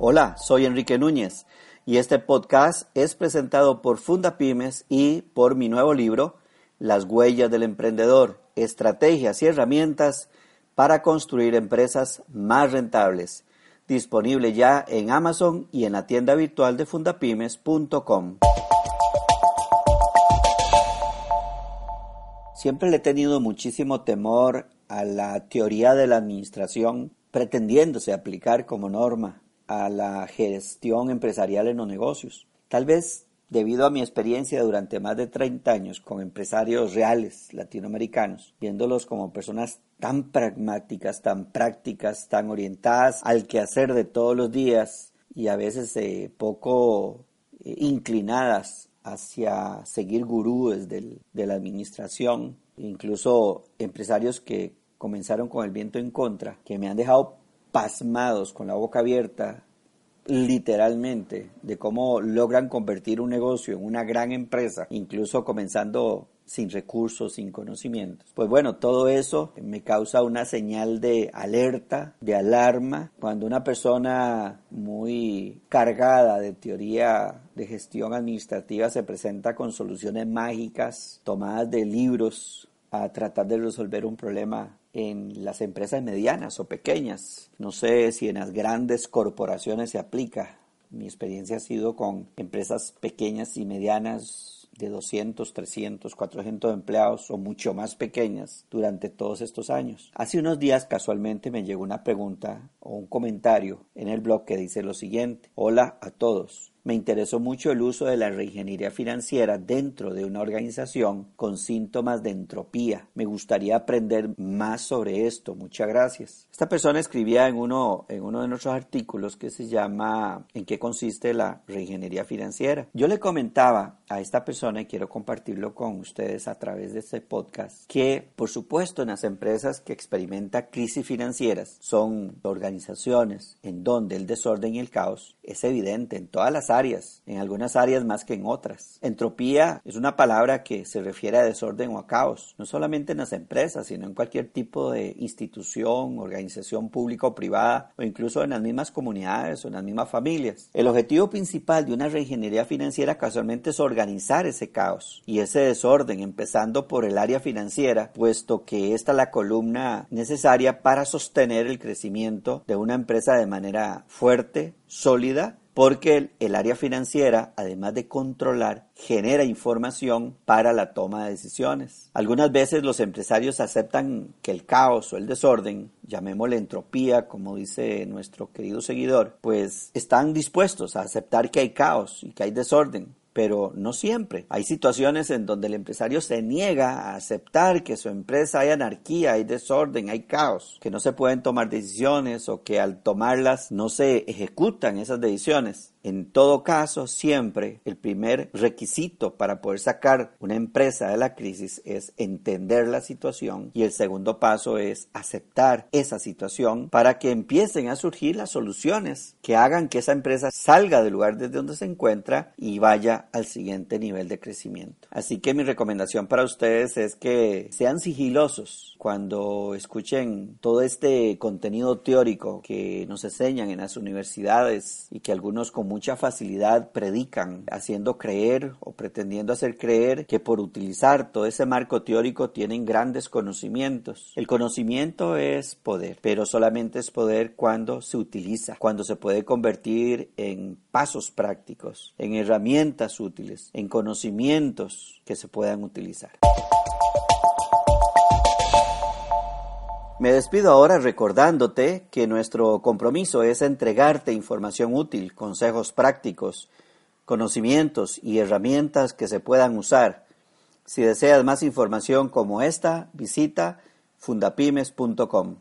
Hola, soy Enrique Núñez y este podcast es presentado por Fundapymes y por mi nuevo libro, Las huellas del emprendedor, estrategias y herramientas para construir empresas más rentables, disponible ya en Amazon y en la tienda virtual de fundapymes.com. Siempre le he tenido muchísimo temor a la teoría de la administración pretendiéndose aplicar como norma a la gestión empresarial en los negocios. Tal vez debido a mi experiencia durante más de 30 años con empresarios reales latinoamericanos, viéndolos como personas tan pragmáticas, tan prácticas, tan orientadas al quehacer de todos los días y a veces eh, poco eh, inclinadas hacia seguir gurúes de la administración, incluso empresarios que comenzaron con el viento en contra, que me han dejado pasmados con la boca abierta literalmente de cómo logran convertir un negocio en una gran empresa, incluso comenzando sin recursos, sin conocimientos. Pues bueno, todo eso me causa una señal de alerta, de alarma, cuando una persona muy cargada de teoría de gestión administrativa se presenta con soluciones mágicas tomadas de libros a tratar de resolver un problema en las empresas medianas o pequeñas. No sé si en las grandes corporaciones se aplica. Mi experiencia ha sido con empresas pequeñas y medianas de 200, 300, 400 empleados o mucho más pequeñas durante todos estos años. Hace unos días casualmente me llegó una pregunta o un comentario en el blog que dice lo siguiente. Hola a todos. Me interesó mucho el uso de la reingeniería financiera dentro de una organización con síntomas de entropía. Me gustaría aprender más sobre esto. Muchas gracias. Esta persona escribía en uno, en uno de nuestros artículos que se llama ¿En qué consiste la reingeniería financiera? Yo le comentaba a esta persona y quiero compartirlo con ustedes a través de este podcast que por supuesto en las empresas que experimentan crisis financieras son organizaciones en donde el desorden y el caos es evidente en todas las áreas en algunas áreas más que en otras. Entropía es una palabra que se refiere a desorden o a caos, no solamente en las empresas, sino en cualquier tipo de institución, organización pública o privada, o incluso en las mismas comunidades o en las mismas familias. El objetivo principal de una reingeniería financiera casualmente es organizar ese caos y ese desorden, empezando por el área financiera, puesto que esta es la columna necesaria para sostener el crecimiento de una empresa de manera fuerte, sólida porque el, área financiera, además de controlar, genera información para la toma de decisiones. Algunas veces los empresarios aceptan que el caos o el desorden, llamémosle entropía, como dice nuestro querido seguidor, pues están dispuestos a aceptar que hay caos y que hay desorden, pero no siempre. Hay situaciones en donde el empresario se niega a aceptar que su empresa hay anarquía, hay desorden, hay caos, que no se pueden tomar decisiones o que al tomarlas no se ejecutan esas decisiones. En todo caso, siempre el primer requisito para poder sacar una empresa de la crisis es entender la situación y el segundo paso es aceptar esa situación para que empiecen a surgir las soluciones que hagan que esa empresa salga del lugar desde donde se encuentra y vaya al siguiente nivel de crecimiento. Así que mi recomendación para ustedes es que sean sigilosos cuando escuchen todo este contenido teórico que nos enseñan en las universidades y que algunos con mucha facilidad predican, haciendo creer o pretendiendo hacer creer que por utilizar todo ese marco teórico tienen grandes conocimientos. El conocimiento es poder, pero solamente es poder cuando se utiliza, cuando se puede convertir en pasos prácticos, en herramientas útiles, en conocimientos que se puedan utilizar. Me despido ahora recordándote que nuestro compromiso es entregarte información útil, consejos prácticos, conocimientos y herramientas que se puedan usar. Si deseas más información como esta, visita fundapymes.com.